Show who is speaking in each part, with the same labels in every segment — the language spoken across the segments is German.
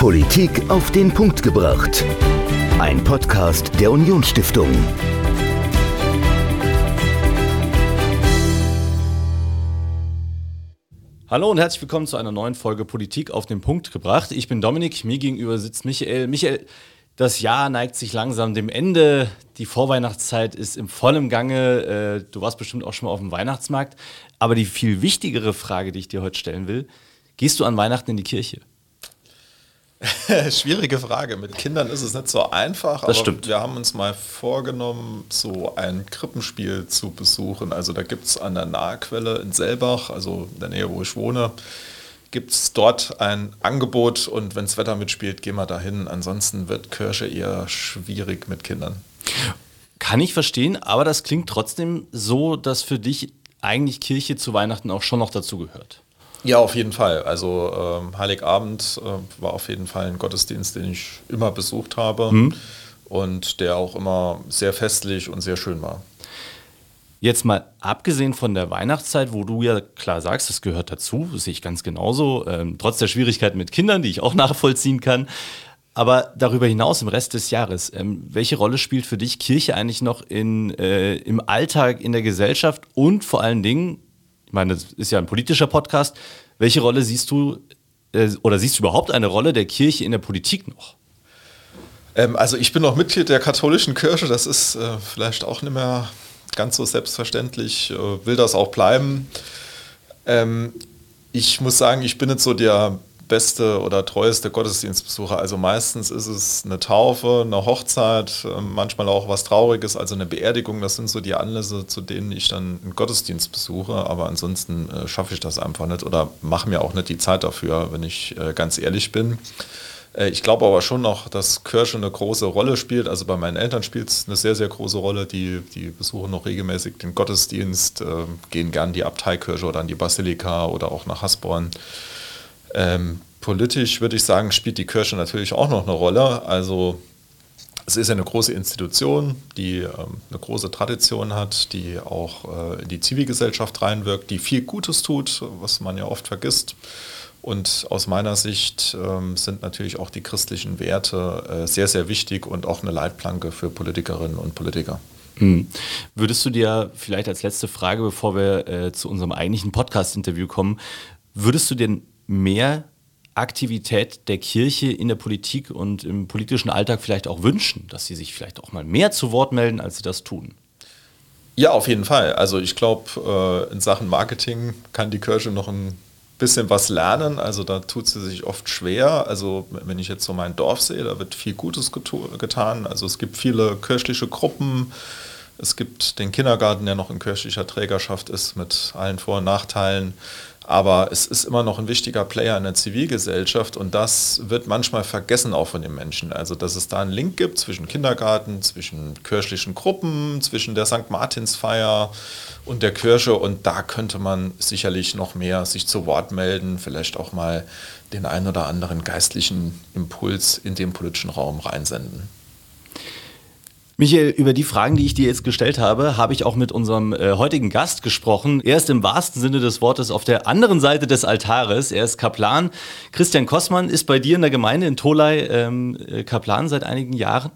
Speaker 1: Politik auf den Punkt gebracht. Ein Podcast der Unionsstiftung.
Speaker 2: Hallo und herzlich willkommen zu einer neuen Folge Politik auf den Punkt gebracht. Ich bin Dominik, mir gegenüber sitzt Michael. Michael, das Jahr neigt sich langsam dem Ende. Die Vorweihnachtszeit ist im vollen Gange. Äh, du warst bestimmt auch schon mal auf dem Weihnachtsmarkt. Aber die viel wichtigere Frage, die ich dir heute stellen will, gehst du an Weihnachten in die Kirche?
Speaker 3: Schwierige Frage. Mit Kindern ist es nicht so einfach,
Speaker 2: das
Speaker 3: aber
Speaker 2: stimmt.
Speaker 3: wir haben uns mal vorgenommen, so ein Krippenspiel zu besuchen. Also da gibt es an der Nahquelle in Selbach, also in der Nähe, wo ich wohne, gibt es dort ein Angebot und wenn das Wetter mitspielt, gehen wir dahin. Ansonsten wird Kirche eher schwierig mit Kindern.
Speaker 2: Kann ich verstehen, aber das klingt trotzdem so, dass für dich eigentlich Kirche zu Weihnachten auch schon noch dazugehört.
Speaker 3: Ja, auf jeden Fall. Also ähm, Heiligabend äh, war auf jeden Fall ein Gottesdienst, den ich immer besucht habe mhm. und der auch immer sehr festlich und sehr schön war.
Speaker 2: Jetzt mal abgesehen von der Weihnachtszeit, wo du ja klar sagst, das gehört dazu, das sehe ich ganz genauso, ähm, trotz der Schwierigkeiten mit Kindern, die ich auch nachvollziehen kann. Aber darüber hinaus im Rest des Jahres, ähm, welche Rolle spielt für dich Kirche eigentlich noch in, äh, im Alltag, in der Gesellschaft und vor allen Dingen, meine, das ist ja ein politischer Podcast, welche Rolle siehst du äh, oder siehst du überhaupt eine Rolle der Kirche in der Politik noch?
Speaker 3: Ähm, also ich bin noch Mitglied der katholischen Kirche, das ist äh, vielleicht auch nicht mehr ganz so selbstverständlich, äh, will das auch bleiben. Ähm, ich muss sagen, ich bin jetzt so der beste oder treueste Gottesdienstbesucher. Also meistens ist es eine Taufe, eine Hochzeit, ähm, manchmal auch was Trauriges, also eine Beerdigung. Das sind so die Anlässe, zu denen ich dann einen Gottesdienst besuche. Aber ansonsten äh, schaffe ich das einfach nicht oder mache mir auch nicht die Zeit dafür, wenn ich äh, ganz ehrlich bin. Äh, ich glaube aber schon noch, dass Kirche eine große Rolle spielt. Also bei meinen Eltern spielt es eine sehr, sehr große Rolle. Die, die besuchen noch regelmäßig den Gottesdienst, äh, gehen gern die Abteikirche oder an die Basilika oder auch nach Hasborn. Ähm, politisch würde ich sagen, spielt die Kirche natürlich auch noch eine Rolle. Also es ist eine große Institution, die ähm, eine große Tradition hat, die auch äh, in die Zivilgesellschaft reinwirkt, die viel Gutes tut, was man ja oft vergisst. Und aus meiner Sicht ähm, sind natürlich auch die christlichen Werte äh, sehr, sehr wichtig und auch eine Leitplanke für Politikerinnen und Politiker.
Speaker 2: Mhm. Würdest du dir vielleicht als letzte Frage, bevor wir äh, zu unserem eigentlichen Podcast-Interview kommen, würdest du denn mehr Aktivität der Kirche in der Politik und im politischen Alltag vielleicht auch wünschen, dass sie sich vielleicht auch mal mehr zu Wort melden, als sie das tun?
Speaker 3: Ja, auf jeden Fall. Also ich glaube, äh, in Sachen Marketing kann die Kirche noch ein bisschen was lernen. Also da tut sie sich oft schwer. Also wenn ich jetzt so mein Dorf sehe, da wird viel Gutes getan. Also es gibt viele kirchliche Gruppen. Es gibt den Kindergarten, der noch in kirchlicher Trägerschaft ist, mit allen Vor- und Nachteilen. Aber es ist immer noch ein wichtiger Player in der Zivilgesellschaft und das wird manchmal vergessen auch von den Menschen. Also, dass es da einen Link gibt zwischen Kindergarten, zwischen kirchlichen Gruppen, zwischen der St. Martinsfeier und der Kirche und da könnte man sicherlich noch mehr sich zu Wort melden, vielleicht auch mal den einen oder anderen geistlichen Impuls in den politischen Raum reinsenden.
Speaker 2: Michael, über die Fragen, die ich dir jetzt gestellt habe, habe ich auch mit unserem äh, heutigen Gast gesprochen. Er ist im wahrsten Sinne des Wortes auf der anderen Seite des Altares. Er ist Kaplan. Christian Kossmann ist bei dir in der Gemeinde in Tolai ähm, äh, Kaplan seit einigen Jahren.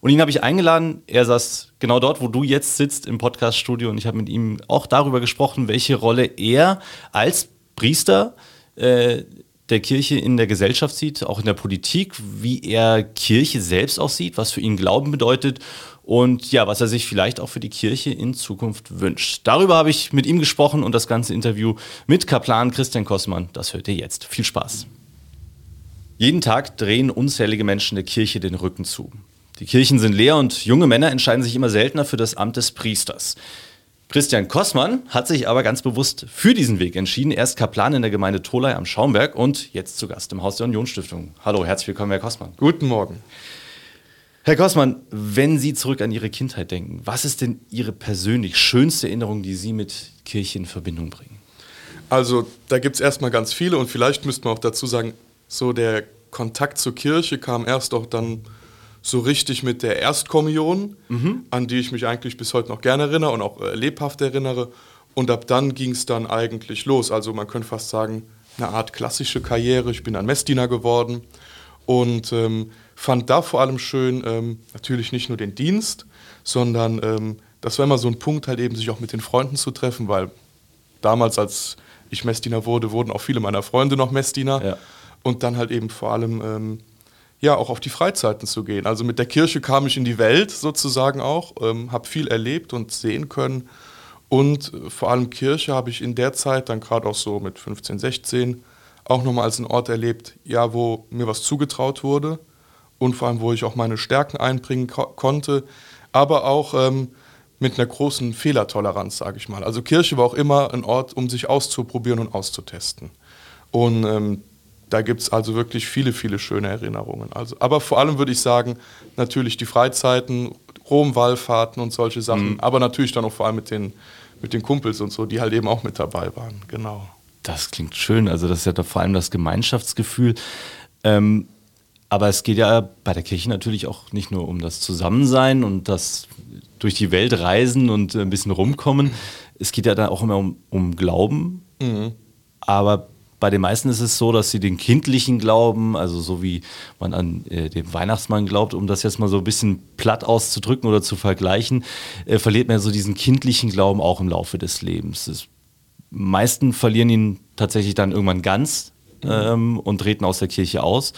Speaker 2: Und ihn habe ich eingeladen. Er saß genau dort, wo du jetzt sitzt im Podcaststudio. Und ich habe mit ihm auch darüber gesprochen, welche Rolle er als Priester äh, der Kirche in der Gesellschaft sieht, auch in der Politik, wie er Kirche selbst auch sieht, was für ihn Glauben bedeutet und ja, was er sich vielleicht auch für die Kirche in Zukunft wünscht. Darüber habe ich mit ihm gesprochen und das ganze Interview mit Kaplan Christian Kossmann, das hört ihr jetzt. Viel Spaß. Jeden Tag drehen unzählige Menschen der Kirche den Rücken zu. Die Kirchen sind leer und junge Männer entscheiden sich immer seltener für das Amt des Priesters. Christian Kossmann hat sich aber ganz bewusst für diesen Weg entschieden. Er ist Kaplan in der Gemeinde Tolai am Schaumberg und jetzt zu Gast im Haus der Unionsstiftung. Hallo, herzlich willkommen, Herr Kossmann.
Speaker 4: Guten Morgen.
Speaker 2: Herr Kossmann, wenn Sie zurück an Ihre Kindheit denken, was ist denn Ihre persönlich schönste Erinnerung, die Sie mit Kirche in Verbindung bringen?
Speaker 4: Also da gibt es erstmal ganz viele und vielleicht müsste man auch dazu sagen, so der Kontakt zur Kirche kam erst auch dann so richtig mit der Erstkommunion, mhm. an die ich mich eigentlich bis heute noch gerne erinnere und auch äh, lebhaft erinnere. Und ab dann ging es dann eigentlich los. Also man könnte fast sagen, eine Art klassische Karriere. Ich bin ein Messdiener geworden Und ähm, fand da vor allem schön, ähm, natürlich nicht nur den Dienst, sondern ähm, das war immer so ein Punkt, halt eben sich auch mit den Freunden zu treffen, weil damals, als ich Messdiener wurde, wurden auch viele meiner Freunde noch Messdiener. Ja. Und dann halt eben vor allem ähm, ja auch auf die Freizeiten zu gehen. Also mit der Kirche kam ich in die Welt sozusagen auch, ähm, habe viel erlebt und sehen können. Und äh, vor allem Kirche habe ich in der Zeit, dann gerade auch so mit 15, 16, auch nochmal als einen Ort erlebt, ja, wo mir was zugetraut wurde und vor allem, wo ich auch meine Stärken einbringen ko konnte, aber auch ähm, mit einer großen Fehlertoleranz, sage ich mal. Also Kirche war auch immer ein Ort, um sich auszuprobieren und auszutesten. Und ähm, da gibt es also wirklich viele, viele schöne Erinnerungen. Also, aber vor allem würde ich sagen, natürlich die Freizeiten, Rom-Wallfahrten und solche Sachen, mhm. aber natürlich dann auch vor allem mit den, mit den Kumpels und so, die halt eben auch mit dabei waren. Genau.
Speaker 2: Das klingt schön. Also das ist ja vor allem das Gemeinschaftsgefühl. Ähm, aber es geht ja bei der Kirche natürlich auch nicht nur um das Zusammensein und das durch die Welt reisen und ein bisschen rumkommen. Es geht ja da auch immer um, um Glauben. Mhm. Aber bei den meisten ist es so, dass sie den kindlichen Glauben, also so wie man an äh, den Weihnachtsmann glaubt, um das jetzt mal so ein bisschen platt auszudrücken oder zu vergleichen, äh, verliert man so diesen kindlichen Glauben auch im Laufe des Lebens. Das meisten verlieren ihn tatsächlich dann irgendwann ganz ähm, und treten aus der Kirche aus.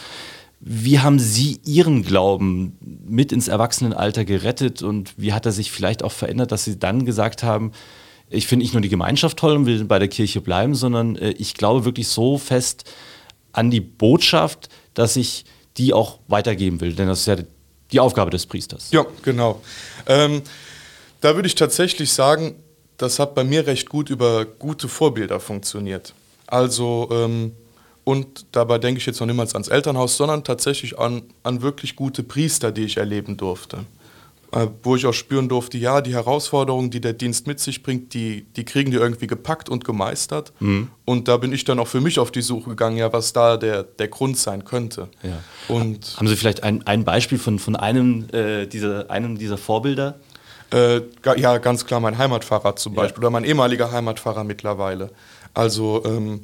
Speaker 2: Wie haben Sie Ihren Glauben mit ins Erwachsenenalter gerettet und wie hat er sich vielleicht auch verändert, dass Sie dann gesagt haben, ich finde nicht nur die Gemeinschaft toll und will bei der Kirche bleiben, sondern äh, ich glaube wirklich so fest an die Botschaft, dass ich die auch weitergeben will. Denn das ist ja die Aufgabe des Priesters.
Speaker 4: Ja, genau. Ähm, da würde ich tatsächlich sagen, das hat bei mir recht gut über gute Vorbilder funktioniert. Also, ähm, und dabei denke ich jetzt noch niemals ans Elternhaus, sondern tatsächlich an, an wirklich gute Priester, die ich erleben durfte. Äh, wo ich auch spüren durfte, ja, die Herausforderungen, die der Dienst mit sich bringt, die, die kriegen die irgendwie gepackt und gemeistert. Mhm. Und da bin ich dann auch für mich auf die Suche gegangen, ja, was da der, der Grund sein könnte.
Speaker 2: Ja. Und Haben Sie vielleicht ein, ein Beispiel von, von einem, äh, dieser, einem dieser Vorbilder?
Speaker 4: Äh, ja, ganz klar mein Heimatfahrer zum Beispiel ja. oder mein ehemaliger Heimatfahrer mittlerweile. Also ähm,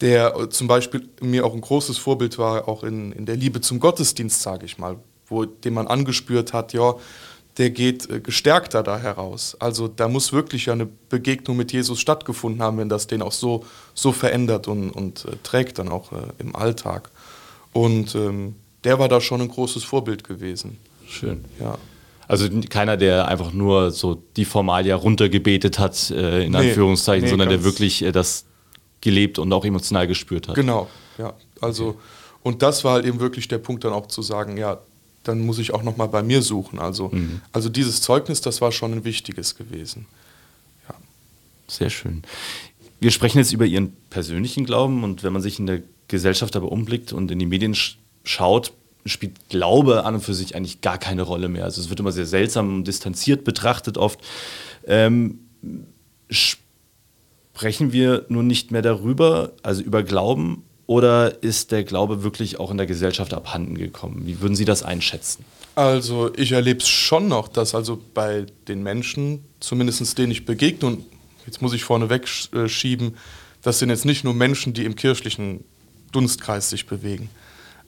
Speaker 4: der äh, zum Beispiel mir auch ein großes Vorbild war, auch in, in der Liebe zum Gottesdienst, sage ich mal, wo dem man angespürt hat, ja, der geht äh, gestärkter da heraus. Also da muss wirklich eine Begegnung mit Jesus stattgefunden haben, wenn das den auch so, so verändert und, und äh, trägt dann auch äh, im Alltag. Und ähm, der war da schon ein großes Vorbild gewesen.
Speaker 2: Schön. Ja. Also keiner, der einfach nur so die Formalia runtergebetet hat, äh, in nee, Anführungszeichen, nee, sondern der wirklich äh, das gelebt und auch emotional gespürt hat.
Speaker 4: Genau, ja. Also, und das war halt eben wirklich der Punkt, dann auch zu sagen, ja, dann muss ich auch noch mal bei mir suchen. Also, mhm. also dieses Zeugnis, das war schon ein wichtiges gewesen.
Speaker 2: Ja. Sehr schön. Wir sprechen jetzt über Ihren persönlichen Glauben und wenn man sich in der Gesellschaft aber umblickt und in die Medien schaut, spielt Glaube an und für sich eigentlich gar keine Rolle mehr. Also es wird immer sehr seltsam und distanziert betrachtet oft. Ähm, sprechen wir nun nicht mehr darüber, also über Glauben, oder ist der Glaube wirklich auch in der Gesellschaft abhanden gekommen? Wie würden Sie das einschätzen?
Speaker 4: Also ich erlebe es schon noch, dass also bei den Menschen, zumindest denen ich begegne, und jetzt muss ich vorneweg äh, schieben, das sind jetzt nicht nur Menschen, die im kirchlichen Dunstkreis sich bewegen,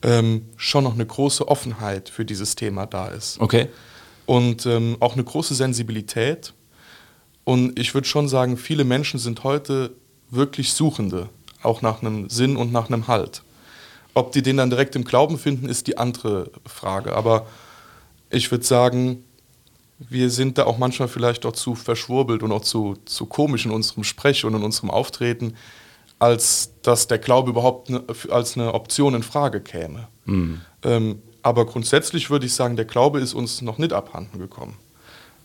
Speaker 4: ähm, schon noch eine große Offenheit für dieses Thema da ist.
Speaker 2: Okay.
Speaker 4: Und ähm, auch eine große Sensibilität. Und ich würde schon sagen, viele Menschen sind heute wirklich Suchende auch nach einem Sinn und nach einem Halt. Ob die den dann direkt im Glauben finden, ist die andere Frage. Aber ich würde sagen, wir sind da auch manchmal vielleicht auch zu verschwurbelt und auch zu, zu komisch in unserem Sprech und in unserem Auftreten, als dass der Glaube überhaupt ne, als eine Option in Frage käme. Mhm. Ähm, aber grundsätzlich würde ich sagen, der Glaube ist uns noch nicht abhanden gekommen,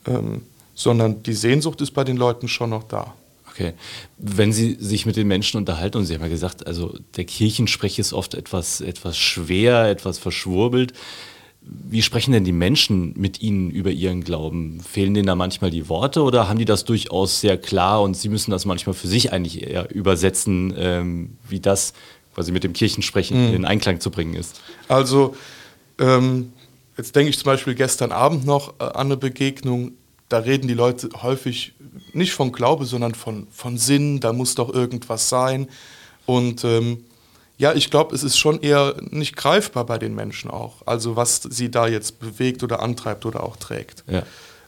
Speaker 4: ähm, sondern die Sehnsucht ist bei den Leuten schon noch da.
Speaker 2: Okay. Wenn Sie sich mit den Menschen unterhalten, und Sie haben ja gesagt, also der Kirchensprech ist oft etwas, etwas schwer, etwas verschwurbelt. Wie sprechen denn die Menschen mit Ihnen über ihren Glauben? Fehlen denen da manchmal die Worte oder haben die das durchaus sehr klar und Sie müssen das manchmal für sich eigentlich eher übersetzen, ähm, wie das quasi mit dem Kirchensprechen mhm. in Einklang zu bringen ist?
Speaker 4: Also, ähm, jetzt denke ich zum Beispiel gestern Abend noch äh, an eine Begegnung, da reden die Leute häufig nicht von Glaube, sondern von, von Sinn, da muss doch irgendwas sein. Und ähm, ja, ich glaube, es ist schon eher nicht greifbar bei den Menschen auch. Also was sie da jetzt bewegt oder antreibt oder auch trägt.
Speaker 2: Ja.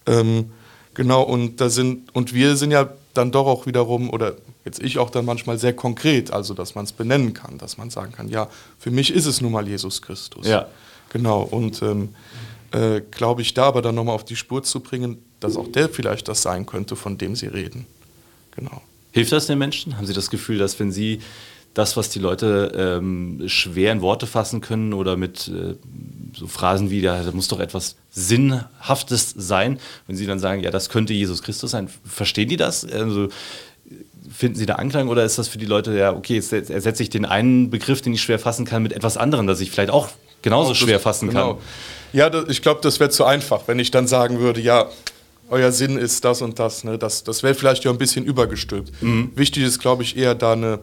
Speaker 4: Ähm, genau, und da sind, und wir sind ja dann doch auch wiederum, oder jetzt ich auch dann manchmal sehr konkret, also dass man es benennen kann, dass man sagen kann, ja, für mich ist es nun mal Jesus Christus.
Speaker 2: Ja.
Speaker 4: Genau, und ähm, äh, glaube ich, da aber dann nochmal auf die Spur zu bringen, dass auch der vielleicht das sein könnte, von dem Sie reden. Genau.
Speaker 2: Hilft das den Menschen? Haben Sie das Gefühl, dass wenn Sie das, was die Leute ähm, schwer in Worte fassen können oder mit äh, so Phrasen wie, da, muss doch etwas Sinnhaftes sein, wenn sie dann sagen, ja, das könnte Jesus Christus sein, verstehen die das? Also, finden Sie da Anklang oder ist das für die Leute, ja, okay, jetzt ersetze ich den einen Begriff, den ich schwer fassen kann, mit etwas anderem, das ich vielleicht auch genauso auch schwer fassen genau. kann?
Speaker 4: Ja, das, ich glaube, das wäre zu einfach, wenn ich dann sagen würde, ja, euer Sinn ist das und das. Ne? Das, das wäre vielleicht ja ein bisschen übergestülpt. Mhm. Wichtig ist, glaube ich, eher da eine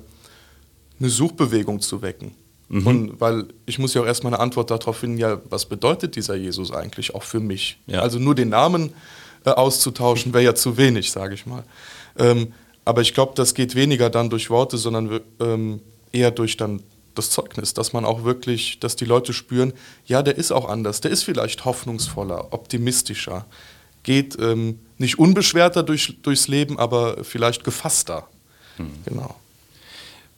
Speaker 4: eine Suchbewegung zu wecken. Mhm. Und weil ich muss ja auch erstmal eine Antwort darauf finden, ja, was bedeutet dieser Jesus eigentlich auch für mich? Ja. Also nur den Namen äh, auszutauschen, wäre ja zu wenig, sage ich mal. Ähm, aber ich glaube, das geht weniger dann durch Worte, sondern ähm, eher durch dann das Zeugnis, dass man auch wirklich, dass die Leute spüren, ja, der ist auch anders, der ist vielleicht hoffnungsvoller, optimistischer, geht ähm, nicht unbeschwerter durch, durchs Leben, aber vielleicht gefasster. Mhm. Genau.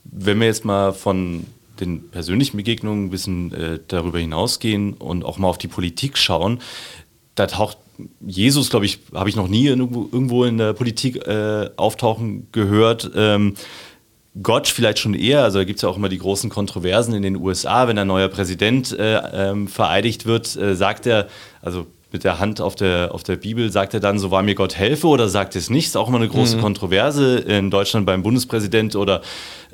Speaker 2: Wenn wir jetzt mal von den persönlichen Begegnungen ein bisschen äh, darüber hinausgehen und auch mal auf die Politik schauen, da taucht Jesus, glaube ich, habe ich noch nie irgendwo, irgendwo in der Politik äh, auftauchen gehört. Ähm, Gott vielleicht schon eher, also da gibt es ja auch immer die großen Kontroversen in den USA, wenn ein neuer Präsident äh, ähm, vereidigt wird, äh, sagt er, also mit der Hand auf der, auf der Bibel, sagt er dann, so war mir Gott helfe oder sagt es nicht? Ist auch immer eine große mhm. Kontroverse in Deutschland beim Bundespräsident oder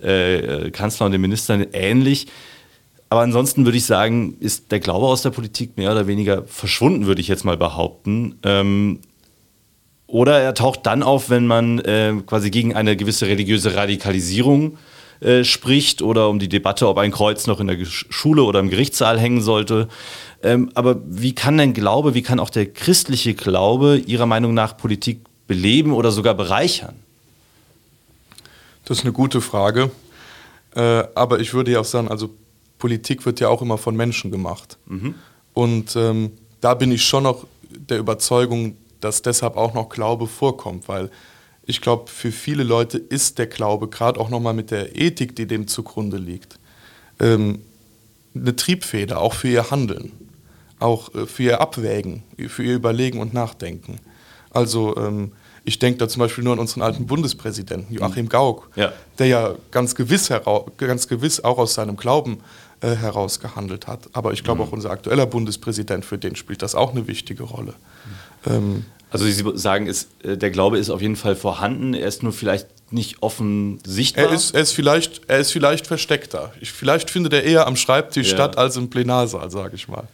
Speaker 2: äh, Kanzler und den Ministern ähnlich. Aber ansonsten würde ich sagen, ist der Glaube aus der Politik mehr oder weniger verschwunden, würde ich jetzt mal behaupten. Ähm, oder er taucht dann auf, wenn man äh, quasi gegen eine gewisse religiöse Radikalisierung äh, spricht oder um die Debatte, ob ein Kreuz noch in der Schule oder im Gerichtssaal hängen sollte. Ähm, aber wie kann denn Glaube, wie kann auch der christliche Glaube Ihrer Meinung nach Politik beleben oder sogar bereichern?
Speaker 4: Das ist eine gute Frage. Äh, aber ich würde ja auch sagen, also Politik wird ja auch immer von Menschen gemacht. Mhm. Und ähm, da bin ich schon noch der Überzeugung, dass deshalb auch noch Glaube vorkommt, weil ich glaube, für viele Leute ist der Glaube, gerade auch nochmal mit der Ethik, die dem zugrunde liegt, ähm, eine Triebfeder, auch für ihr Handeln auch äh, für ihr Abwägen, für ihr Überlegen und Nachdenken. Also ähm, ich denke da zum Beispiel nur an unseren alten Bundespräsidenten Joachim Gauck, ja. der ja ganz gewiss, ganz gewiss auch aus seinem Glauben äh, heraus gehandelt hat. Aber ich glaube mhm. auch unser aktueller Bundespräsident, für den spielt das auch eine wichtige Rolle.
Speaker 2: Mhm. Ähm, also Sie sagen, ist, äh, der Glaube ist auf jeden Fall vorhanden, er ist nur vielleicht nicht offen sichtbar?
Speaker 4: Er ist, er ist, vielleicht, er ist vielleicht versteckter. Ich, vielleicht findet er eher am Schreibtisch ja. statt als im Plenarsaal, sage ich mal.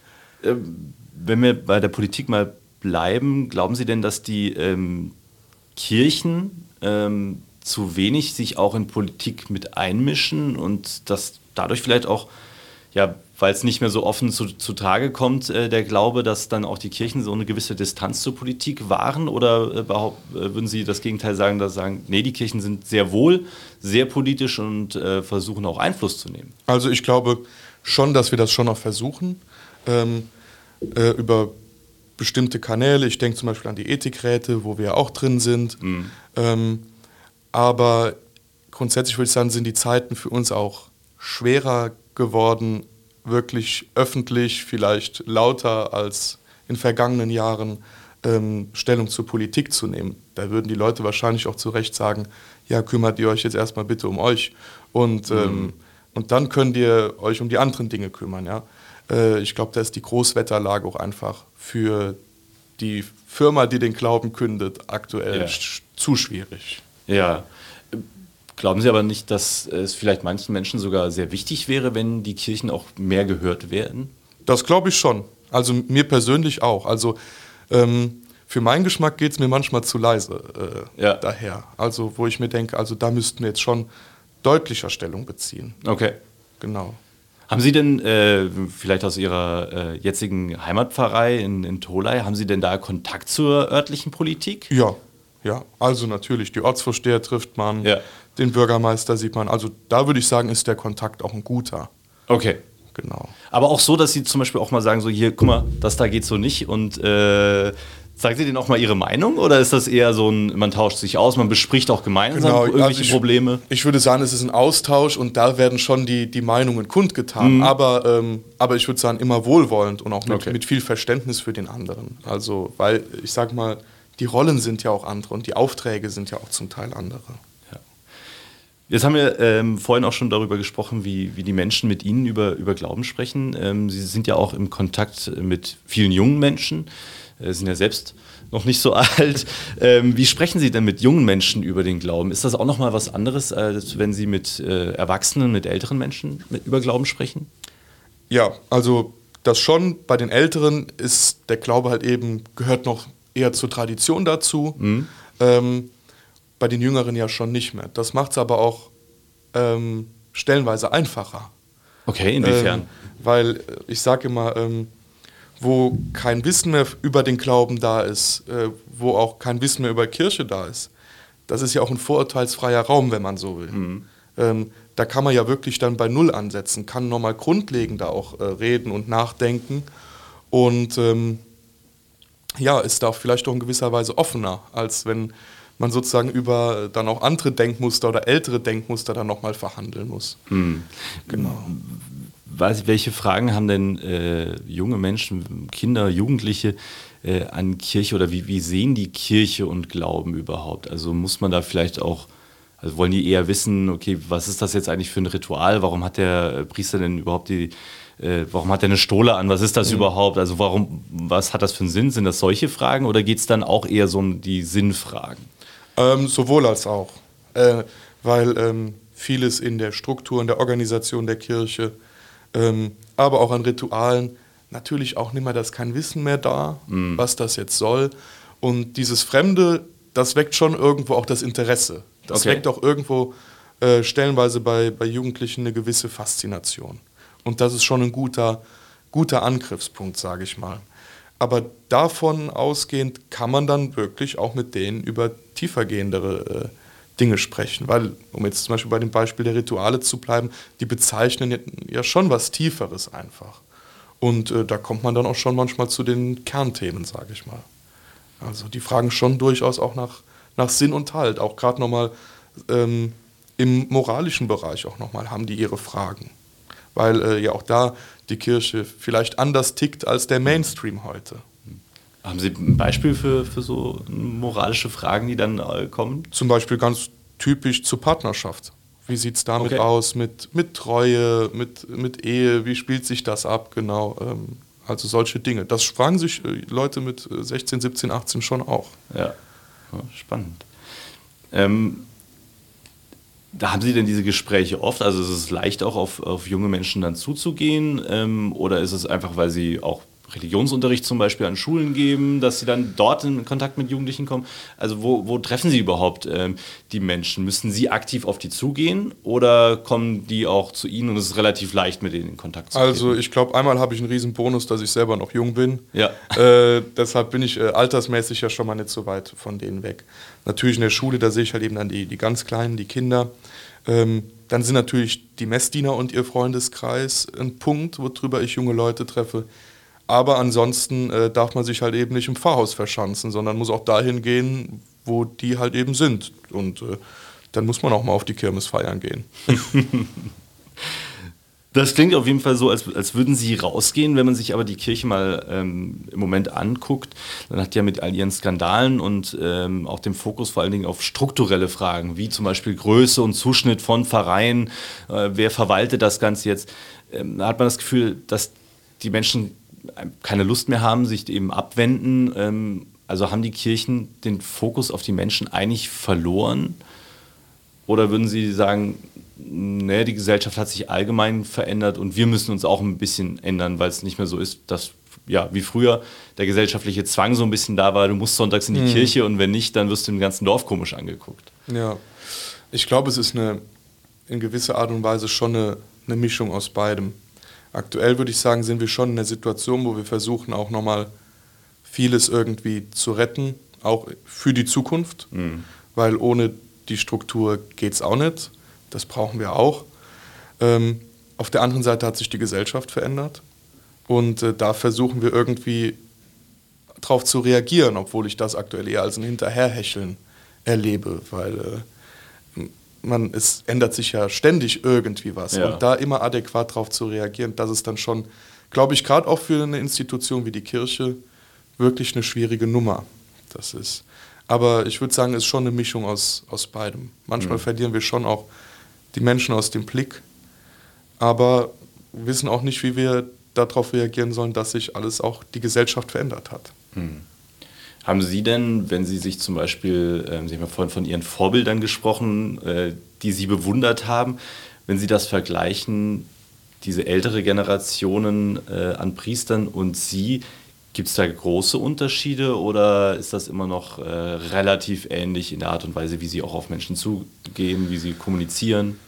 Speaker 2: Ähm, wenn wir bei der Politik mal bleiben, glauben Sie denn, dass die ähm, Kirchen ähm, zu wenig sich auch in Politik mit einmischen und dass dadurch vielleicht auch, ja, weil es nicht mehr so offen zu, zutage kommt, äh, der Glaube, dass dann auch die Kirchen so eine gewisse Distanz zur Politik wahren? Oder äh, behaupt, äh, würden Sie das Gegenteil sagen, dass sagen, nee, die Kirchen sind sehr wohl sehr politisch und äh, versuchen auch Einfluss zu nehmen?
Speaker 4: Also ich glaube schon, dass wir das schon noch versuchen ähm, äh, über bestimmte Kanäle. Ich denke zum Beispiel an die Ethikräte, wo wir auch drin sind. Mhm. Ähm, aber grundsätzlich würde ich sagen, sind die Zeiten für uns auch schwerer geworden, wirklich öffentlich, vielleicht lauter als in vergangenen Jahren ähm, Stellung zur Politik zu nehmen. Da würden die Leute wahrscheinlich auch zu Recht sagen, ja, kümmert ihr euch jetzt erstmal bitte um euch und, mhm. ähm, und dann könnt ihr euch um die anderen Dinge kümmern. Ja? Äh, ich glaube, da ist die Großwetterlage auch einfach für die Firma, die den Glauben kündet, aktuell ja. zu schwierig.
Speaker 2: Ja. Glauben Sie aber nicht, dass es vielleicht manchen Menschen sogar sehr wichtig wäre, wenn die Kirchen auch mehr gehört werden?
Speaker 4: Das glaube ich schon. Also mir persönlich auch. Also ähm, für meinen Geschmack geht es mir manchmal zu leise äh, ja. daher. Also wo ich mir denke, also da müssten wir jetzt schon deutlicher Stellung beziehen.
Speaker 2: Okay.
Speaker 4: Genau.
Speaker 2: Haben Sie denn äh, vielleicht aus Ihrer äh, jetzigen Heimatpfarrei in, in Tolai, haben Sie denn da Kontakt zur örtlichen Politik?
Speaker 4: Ja, Ja, also natürlich, die Ortsvorsteher trifft man,
Speaker 2: Ja.
Speaker 4: Den Bürgermeister sieht man. Also da würde ich sagen, ist der Kontakt auch ein guter.
Speaker 2: Okay.
Speaker 4: Genau.
Speaker 2: Aber auch so, dass sie zum Beispiel auch mal sagen, so hier, guck mal, das da geht so nicht und äh, sagen sie denen auch mal ihre Meinung oder ist das eher so ein, man tauscht sich aus, man bespricht auch gemeinsam irgendwelche
Speaker 4: also ich,
Speaker 2: Probleme?
Speaker 4: Ich würde sagen, es ist ein Austausch und da werden schon die, die Meinungen kundgetan. Aber, ähm, aber ich würde sagen, immer wohlwollend und auch mit,
Speaker 2: Okay.
Speaker 4: mit viel Verständnis für den anderen. Also, weil ich sag mal, die Rollen sind ja auch andere und die Aufträge sind ja auch zum Teil andere.
Speaker 2: Jetzt haben wir ähm, vorhin auch schon darüber gesprochen, wie, wie die Menschen mit Ihnen über, über Glauben sprechen. Ähm, Sie sind ja auch im Kontakt mit vielen jungen Menschen, äh, sind ja selbst noch nicht so alt. Ähm, wie sprechen Sie denn mit jungen Menschen über den Glauben? Ist das auch nochmal was anderes, als wenn Sie mit äh, Erwachsenen, mit älteren Menschen mit, über Glauben sprechen?
Speaker 4: Ja, also das schon. Bei den Älteren ist der Glaube halt eben, gehört noch eher zur Tradition dazu. Ähm, bei den Jüngeren ja schon nicht mehr. Das macht es aber auch ähm, stellenweise einfacher.
Speaker 2: Okay, inwiefern?
Speaker 4: Ähm, weil äh, ich sage immer, ähm, wo kein Wissen mehr über den Glauben da ist, äh, wo auch kein Wissen mehr über Kirche da ist, das ist ja auch ein vorurteilsfreier Raum, wenn man so will. Ähm, da kann man ja wirklich dann bei Null ansetzen, kann nochmal grundlegender auch äh, reden und nachdenken und ähm, ja, ist da vielleicht auch in gewisser Weise offener, als wenn man sozusagen über dann auch andere Denkmuster oder ältere Denkmuster dann nochmal verhandeln muss. Genau.
Speaker 2: Was, welche Fragen haben denn äh, junge Menschen, Kinder, Jugendliche äh, an Kirche oder wie, wie sehen die Kirche und Glauben überhaupt? Also muss man da vielleicht auch, also wollen die eher wissen, okay, was ist das jetzt eigentlich für ein Ritual? Warum hat der äh, Priester denn überhaupt die, äh, warum hat er eine Stohle an? Was ist das überhaupt? Also warum, was hat das für einen Sinn? Sind das solche Fragen oder geht es dann auch eher so um die Sinnfragen?
Speaker 4: Ähm, sowohl als auch. Äh, weil ähm, vieles in der Struktur, in der Organisation der Kirche, ähm, aber auch an Ritualen, natürlich auch nicht mehr, da ist kein Wissen mehr da, was das jetzt soll. Und dieses Fremde, das weckt schon irgendwo auch das Interesse. Das
Speaker 2: Okay.
Speaker 4: weckt auch irgendwo äh, stellenweise bei, bei Jugendlichen eine gewisse Faszination. Und das ist schon ein guter, guter Angriffspunkt, sage ich mal. Aber davon ausgehend kann man dann wirklich auch mit denen über tiefergehendere äh, Dinge sprechen. Weil, um jetzt zum Beispiel bei dem Beispiel der Rituale zu bleiben, die bezeichnen ja, schon was Tieferes einfach. Und äh, da kommt man dann auch schon manchmal zu den Kernthemen, sage ich mal. Also die fragen schon durchaus auch nach, nach Sinn und Halt. Auch gerade nochmal ähm, im moralischen Bereich auch nochmal haben die ihre Fragen. Weil äh, ja auch da die Kirche vielleicht anders tickt als der Mainstream heute.
Speaker 2: Haben Sie ein Beispiel für, für so moralische Fragen, die dann äh, kommen?
Speaker 4: Zum Beispiel ganz typisch zur Partnerschaft. Wie sieht es damit
Speaker 2: Okay.
Speaker 4: aus mit, mit Treue, mit, mit Ehe? Wie spielt sich das ab? Genau. Ähm, also solche Dinge. Das fragen sich äh, Leute mit äh, 16, 17, 18 schon auch.
Speaker 2: Ja, ja spannend. Ähm, da haben Sie denn diese Gespräche oft? Also ist es leicht auch auf, auf junge Menschen dann zuzugehen? Ähm, oder ist es einfach, weil Sie auch Religionsunterricht zum Beispiel an Schulen geben, dass Sie dann dort in Kontakt mit Jugendlichen kommen? Also wo, wo treffen Sie überhaupt ähm, die Menschen? Müssen Sie aktiv auf die zugehen oder kommen die auch zu Ihnen und es ist relativ leicht, mit denen in Kontakt zu
Speaker 4: Also
Speaker 2: treten?
Speaker 4: ich glaube, einmal habe ich einen riesen Bonus, dass ich selber noch jung bin.
Speaker 2: Ja.
Speaker 4: Äh, deshalb bin ich äh, altersmäßig ja schon mal nicht so weit von denen weg. Natürlich in der Schule, da sehe ich halt eben dann die, die ganz Kleinen, die Kinder. Ähm, dann sind natürlich die Messdiener und ihr Freundeskreis ein Punkt, worüber ich junge Leute treffe. Aber ansonsten äh, darf man sich halt eben nicht im Pfarrhaus verschanzen, sondern muss auch dahin gehen, wo die halt eben sind. Und äh, dann muss man auch mal auf die Kirmes feiern gehen.
Speaker 2: Das klingt auf jeden Fall so, als, als würden sie rausgehen, wenn man sich aber die Kirche mal ähm, im Moment anguckt. Dann hat ja mit all ihren Skandalen und ähm, auch dem Fokus vor allen Dingen auf strukturelle Fragen, wie zum Beispiel Größe und Zuschnitt von Vereinen, äh, wer verwaltet das Ganze jetzt. Ähm, hat man das Gefühl, dass die Menschen keine Lust mehr haben, sich eben abwenden. Ähm, also haben die Kirchen den Fokus auf die Menschen eigentlich verloren? Oder würden Sie sagen, nee, die Gesellschaft hat sich allgemein verändert und wir müssen uns auch ein bisschen ändern, weil es nicht mehr so ist, dass, ja, wie früher der gesellschaftliche Zwang so ein bisschen da war, du musst sonntags in die Kirche und wenn nicht, dann wirst du im ganzen Dorf komisch angeguckt.
Speaker 4: Ja, ich glaube, es ist eine in gewisser Art und Weise schon eine, eine Mischung aus beidem. Aktuell würde ich sagen, sind wir schon in der Situation, wo wir versuchen auch nochmal vieles irgendwie zu retten, auch für die Zukunft, mhm. weil ohne die Struktur geht es auch nicht. Das brauchen wir auch. Ähm, auf der anderen Seite hat sich die Gesellschaft verändert und äh, da versuchen wir irgendwie darauf zu reagieren, obwohl ich das aktuell eher als ein Hinterherhecheln erlebe, weil äh, man, es ändert sich ja ständig irgendwie was. Ja. Und da immer adäquat darauf zu reagieren, das ist dann schon, glaube ich, gerade auch für eine Institution wie die Kirche wirklich eine schwierige Nummer. Das ist, aber ich würde sagen, es ist schon eine Mischung aus, aus beidem. Manchmal mhm. verlieren wir schon auch die Menschen aus dem Blick, aber wissen auch nicht, wie wir darauf reagieren sollen, dass sich alles auch die Gesellschaft verändert hat. Mhm.
Speaker 2: Haben Sie denn, wenn Sie sich zum Beispiel, äh, Sie haben ja vorhin von Ihren Vorbildern gesprochen, äh, die Sie bewundert haben, wenn Sie das vergleichen, diese ältere Generationen äh, an Priestern und Sie, gibt es da große Unterschiede oder ist das immer noch äh, relativ ähnlich in der Art und Weise, wie Sie auch auf Menschen zugehen, wie Sie kommunizieren?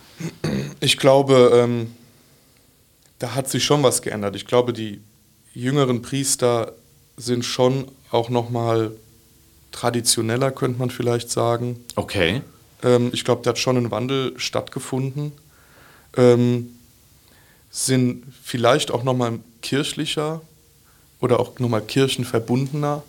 Speaker 4: Ich glaube, ähm, da hat sich schon was geändert. Ich glaube, die jüngeren Priester sind schon auch noch mal traditioneller, könnte man vielleicht sagen.
Speaker 2: Okay.
Speaker 4: Ähm, ich glaube, da hat schon ein Wandel stattgefunden. Ähm, sind vielleicht auch noch mal kirchlicher oder auch noch mal kirchenverbundener.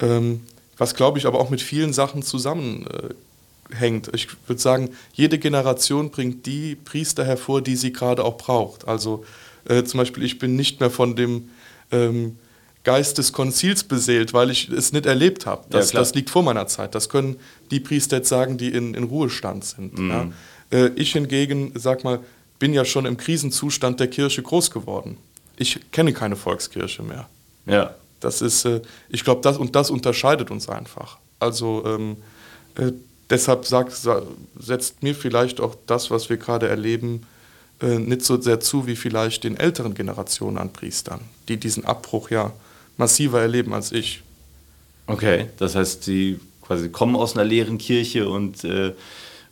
Speaker 4: Ähm, was, glaube ich, aber auch mit vielen Sachen zusammenhängt. Äh, ich würde sagen, jede Generation bringt die Priester hervor, die sie gerade auch braucht. Also äh, zum Beispiel, ich bin nicht mehr von dem ähm, Geist des Konzils beseelt, weil ich es nicht erlebt habe. Das, ja, das liegt vor meiner Zeit. Das können die Priester jetzt sagen, die in, in Ruhestand sind. Mhm. Ja. Äh, ich hingegen, sag mal, bin ja schon im Krisenzustand der Kirche groß geworden. Ich kenne keine Volkskirche mehr.
Speaker 2: Ja.
Speaker 4: Das ist, äh, ich glaube, das und das unterscheidet uns einfach. Also ähm, äh, deshalb sagt, setzt mir vielleicht auch das, was wir gerade erleben, äh, nicht so sehr zu wie vielleicht den älteren Generationen an Priestern, die diesen Abbruch ja massiver erleben als ich.
Speaker 2: Okay, das heißt, sie quasi kommen aus einer leeren Kirche und äh,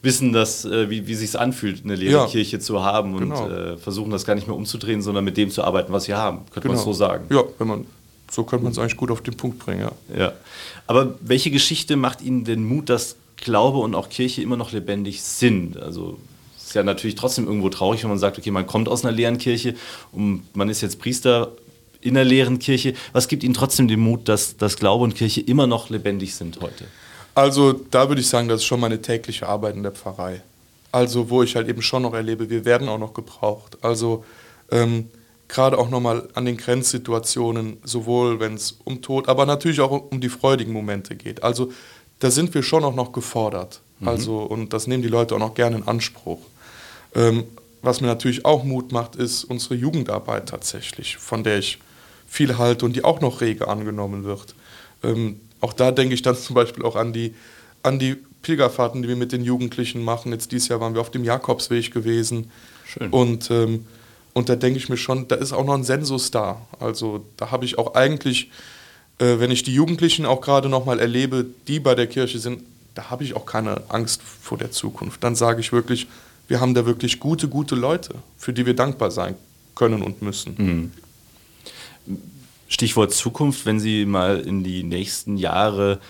Speaker 2: wissen, dass, äh, wie, wie sich anfühlt, eine leere ja, Kirche zu haben und genau. äh, versuchen das gar nicht mehr umzudrehen, sondern mit dem zu arbeiten, was sie haben. Könnte genau. man so sagen.
Speaker 4: Ja, wenn man, so könnte man es eigentlich gut auf den Punkt bringen, ja.
Speaker 2: ja. Aber welche Geschichte macht Ihnen den Mut, dass Glaube und auch Kirche immer noch lebendig sind? Also ist ja natürlich trotzdem irgendwo traurig, wenn man sagt, okay, man kommt aus einer leeren Kirche und man ist jetzt Priester in der leeren Kirche. Was gibt Ihnen trotzdem den Mut, dass, dass Glaube und Kirche immer noch lebendig sind heute?
Speaker 4: Also da würde ich sagen, das ist schon meine tägliche Arbeit in der Pfarrei. Also wo ich halt eben schon noch erlebe, wir werden auch noch gebraucht. Also ähm, gerade auch nochmal an den Grenzsituationen, sowohl wenn es um Tod, aber natürlich auch um die freudigen Momente geht. Also da sind wir schon auch noch gefordert. Mhm. Also, und das nehmen die Leute auch noch gerne in Anspruch. Ähm, was mir natürlich auch Mut macht, ist unsere Jugendarbeit tatsächlich, von der ich viel halte und die auch noch rege angenommen wird. Ähm, auch da denke ich dann zum Beispiel auch an die, an die Pilgerfahrten, die wir mit den Jugendlichen machen. Jetzt dieses Jahr waren wir auf dem Jakobsweg gewesen. Schön. Und, ähm, und da denke ich mir schon, da ist auch noch ein Sensus da. Also da habe ich auch eigentlich, äh, wenn ich die Jugendlichen auch gerade noch mal erlebe, die bei der Kirche sind, da habe ich auch keine Angst vor der Zukunft. Dann sage ich wirklich, wir haben da wirklich gute, gute Leute, für die wir dankbar sein können und müssen. Mhm.
Speaker 2: Stichwort Zukunft, wenn Sie mal in die nächsten Jahre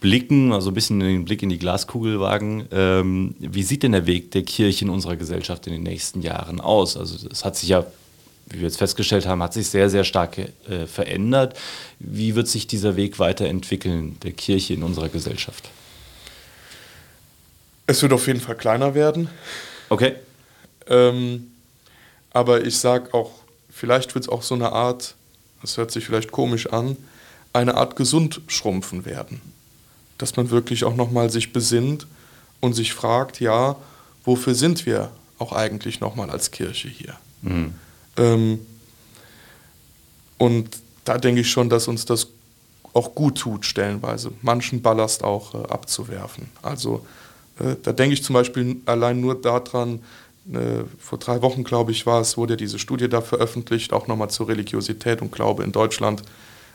Speaker 2: blicken, also ein bisschen den Blick in die Glaskugel wagen, ähm, wie sieht denn der Weg der Kirche in unserer Gesellschaft in den nächsten Jahren aus? Also es hat sich ja, wie wir jetzt festgestellt haben, hat sich sehr, sehr stark äh, verändert. Wie wird sich dieser Weg weiterentwickeln, der Kirche in unserer Gesellschaft?
Speaker 4: Es wird auf jeden Fall kleiner werden.
Speaker 2: Okay.
Speaker 4: Ähm, aber ich sage auch, vielleicht wird es auch so eine Art, das hört sich vielleicht komisch an, eine Art gesund schrumpfen werden. Dass man wirklich auch nochmal sich besinnt und sich fragt, ja, wofür sind wir auch eigentlich nochmal als Kirche hier? Mhm. Ähm, und da denke ich schon, dass uns das auch gut tut, stellenweise, manchen Ballast auch äh, abzuwerfen. Also äh, da denke ich zum Beispiel allein nur daran, vor drei Wochen, glaube ich, war es, wurde diese Studie da veröffentlicht, auch nochmal zur Religiosität und Glaube in Deutschland.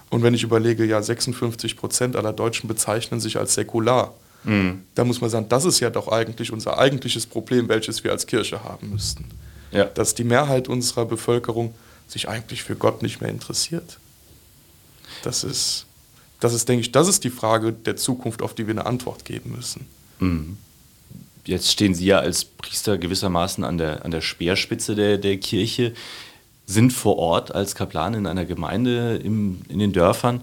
Speaker 4: Und wenn ich überlege, ja, 56 Prozent aller Deutschen bezeichnen sich als säkular, mhm. da muss man sagen, das ist ja doch eigentlich unser eigentliches Problem, welches wir als Kirche haben müssten. Ja. Dass die Mehrheit unserer Bevölkerung sich eigentlich für Gott nicht mehr interessiert. Das ist Das ist, denke ich, das ist die Frage der Zukunft, auf die wir eine Antwort geben müssen.
Speaker 2: Mhm. Jetzt stehen Sie ja als Priester gewissermaßen an der, an der Speerspitze der, der Kirche, sind vor Ort als Kaplan in einer Gemeinde im, in den Dörfern.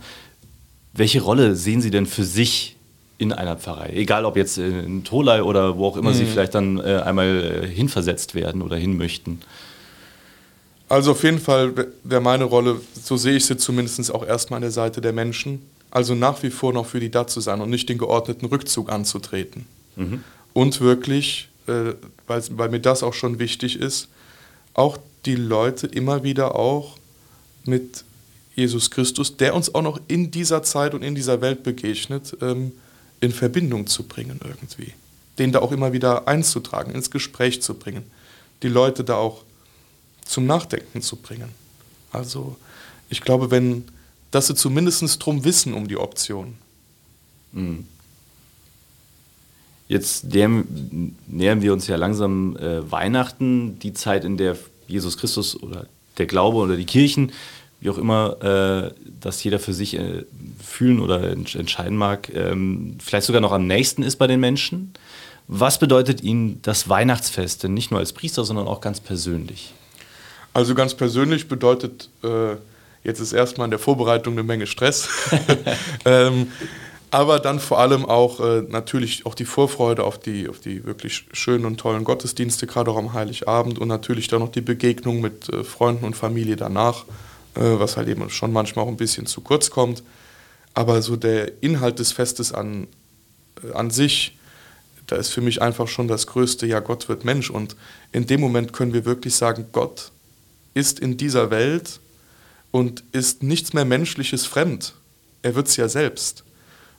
Speaker 2: Welche Rolle sehen Sie denn für sich in einer Pfarrei? Egal ob jetzt in Tolai oder wo auch immer mhm. Sie vielleicht dann äh, einmal äh, hinversetzt werden oder hin möchten.
Speaker 4: Also auf jeden Fall wäre meine Rolle, so sehe ich sie zumindest auch erstmal an der Seite der Menschen, also nach wie vor noch für die da zu sein und nicht den geordneten Rückzug anzutreten. Mhm. Und wirklich, äh, weil, weil mir das auch schon wichtig ist, auch die Leute immer wieder auch mit Jesus Christus, der uns auch noch in dieser Zeit und in dieser Welt begegnet, ähm, in Verbindung zu bringen irgendwie. Den da auch immer wieder einzutragen, ins Gespräch zu bringen. Die Leute da auch zum Nachdenken zu bringen. Also ich glaube, wenn, dass sie zumindest drum wissen um die Option. Mhm.
Speaker 2: Jetzt nähern, nähern wir uns ja langsam äh, Weihnachten, die Zeit, in der Jesus Christus oder der Glaube oder die Kirchen, wie auch immer, äh, das jeder für sich äh, fühlen oder entscheiden mag, ähm, vielleicht sogar noch am nächsten ist bei den Menschen. Was bedeutet Ihnen das Weihnachtsfest denn nicht nur als Priester, sondern auch ganz persönlich?
Speaker 4: Also ganz persönlich bedeutet äh, jetzt ist erstmal in der Vorbereitung eine Menge Stress. ähm, aber dann vor allem auch äh, natürlich auch die Vorfreude auf die, auf die wirklich schönen und tollen Gottesdienste, gerade auch am Heiligabend und natürlich dann noch die Begegnung mit äh, Freunden und Familie danach, äh, was halt eben schon manchmal auch ein bisschen zu kurz kommt. Aber so der Inhalt des Festes an, äh, an sich, da ist für mich einfach schon das Größte, ja, Gott wird Mensch. Und in dem Moment können wir wirklich sagen, Gott ist in dieser Welt und ist nichts mehr Menschliches fremd. Er wird es ja selbst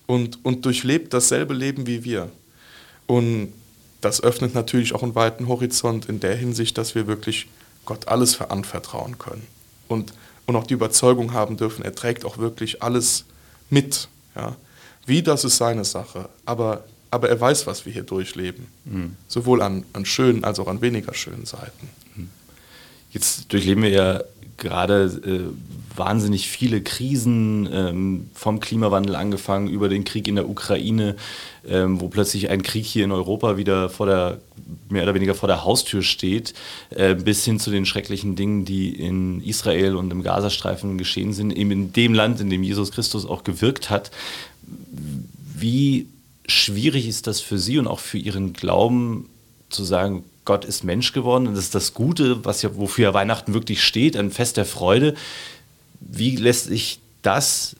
Speaker 4: und, und durchlebt dasselbe Leben wie wir. Und das öffnet natürlich auch einen weiten Horizont in der Hinsicht, dass wir wirklich Gott alles veranvertrauen können. Und, und auch die Überzeugung haben dürfen, er trägt auch wirklich alles mit. Ja. Wie, das ist seine Sache. Aber, aber er weiß, was wir hier durchleben. Mhm. Sowohl an, an schönen als auch an weniger schönen Seiten.
Speaker 2: Jetzt durchleben wir ja gerade äh, wahnsinnig viele Krisen, ähm, vom Klimawandel angefangen über den Krieg in der Ukraine, ähm, wo plötzlich ein Krieg hier in Europa wieder vor der, mehr oder weniger vor der Haustür steht, äh, bis hin zu den schrecklichen Dingen, die in Israel und im Gazastreifen geschehen sind, eben in dem Land, in dem Jesus Christus auch gewirkt hat. Wie schwierig ist das für Sie und auch für Ihren Glauben zu sagen, Gott ist Mensch geworden und das ist das Gute, was ja, wofür ja Weihnachten wirklich steht, ein Fest der Freude. Wie lässt sich das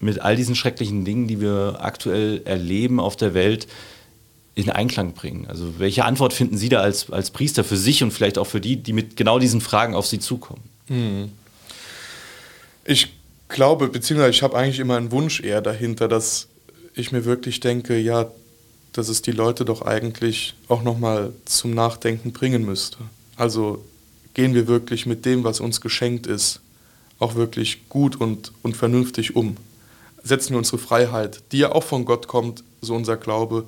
Speaker 2: mit all diesen schrecklichen Dingen, die wir aktuell erleben auf der Welt, in Einklang bringen? Also welche Antwort finden Sie da als, als Priester für sich und vielleicht auch für die, die mit genau diesen Fragen auf Sie zukommen? Hm.
Speaker 4: Ich glaube, beziehungsweise ich habe eigentlich immer einen Wunsch eher dahinter, dass ich mir wirklich denke, ja, dass es die Leute doch eigentlich auch nochmal zum Nachdenken bringen müsste. Also gehen wir wirklich mit dem, was uns geschenkt ist, auch wirklich gut und, und vernünftig um. Setzen wir unsere Freiheit, die ja auch von Gott kommt, so unser Glaube,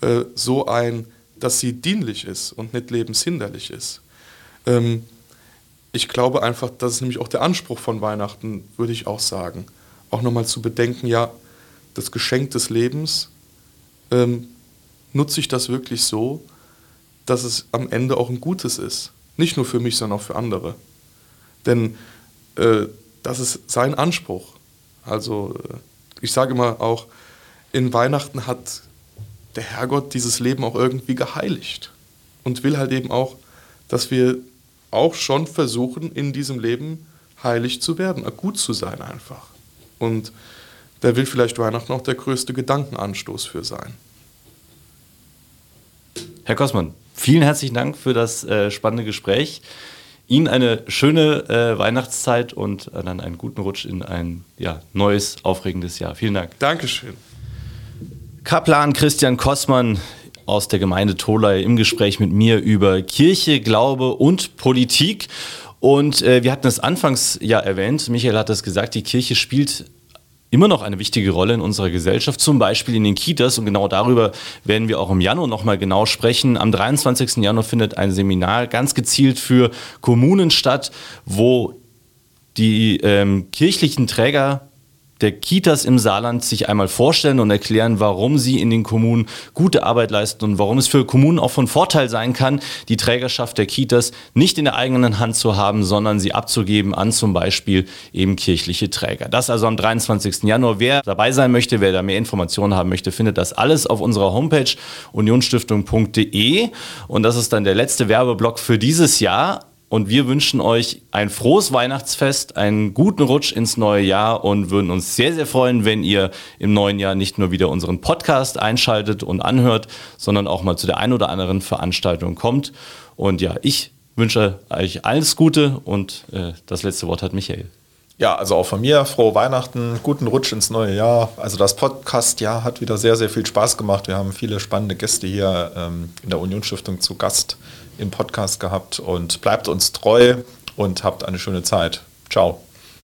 Speaker 4: äh, so ein, dass sie dienlich ist und nicht lebenshinderlich ist. Ähm, ich glaube einfach, das ist nämlich auch der Anspruch von Weihnachten, würde ich auch sagen. Auch nochmal zu bedenken, ja, das Geschenk des Lebens ähm, nutze ich das wirklich so, dass es am Ende auch ein Gutes ist. Nicht nur für mich, sondern auch für andere. Denn äh, das ist sein Anspruch. Also äh, ich sage immer auch, in Weihnachten hat der Herrgott dieses Leben auch irgendwie geheiligt und will halt eben auch, dass wir auch schon versuchen, in diesem Leben heilig zu werden, gut zu sein einfach. Und da will vielleicht Weihnachten auch der größte Gedankenanstoß für sein.
Speaker 2: Herr Kossmann, vielen herzlichen Dank für das äh, spannende Gespräch. Ihnen eine schöne äh, Weihnachtszeit und äh, dann einen guten Rutsch in ein ja, neues, aufregendes Jahr. Vielen Dank.
Speaker 4: Dankeschön.
Speaker 2: Kaplan Christian Kossmann aus der Gemeinde Tolai im Gespräch mit mir über Kirche, Glaube und Politik. Und äh, wir hatten es anfangs ja erwähnt, Michael hat das gesagt, die Kirche spielt immer noch eine wichtige Rolle in unserer Gesellschaft, zum Beispiel in den Kitas. Und genau darüber werden wir auch im Januar nochmal genau sprechen. Am 23. Januar findet ein Seminar ganz gezielt für Kommunen statt, wo die ähm, kirchlichen Träger der Kitas im Saarland sich einmal vorstellen und erklären, warum sie in den Kommunen gute Arbeit leisten und warum es für Kommunen auch von Vorteil sein kann, die Trägerschaft der Kitas nicht in der eigenen Hand zu haben, sondern sie abzugeben an zum Beispiel eben kirchliche Träger. Das also am 23. Januar. Wer dabei sein möchte, wer da mehr Informationen haben möchte, findet das alles auf unserer Homepage unionsstiftung.de und das ist dann der letzte Werbeblock für dieses Jahr. Und wir wünschen euch ein frohes Weihnachtsfest, einen guten Rutsch ins neue Jahr und würden uns sehr, sehr freuen, wenn ihr im neuen Jahr nicht nur wieder unseren Podcast einschaltet und anhört, sondern auch mal zu der ein oder anderen Veranstaltung kommt. Und ja, ich wünsche euch alles Gute und äh, das letzte Wort hat Michael.
Speaker 3: Ja, also auch von mir frohe Weihnachten, guten Rutsch ins neue Jahr. Also das Podcast-Jahr hat wieder sehr, sehr viel Spaß gemacht. Wir haben viele spannende Gäste hier ähm, in der Unionsstiftung zu Gast im Podcast gehabt und bleibt uns treu und habt eine schöne Zeit. Ciao.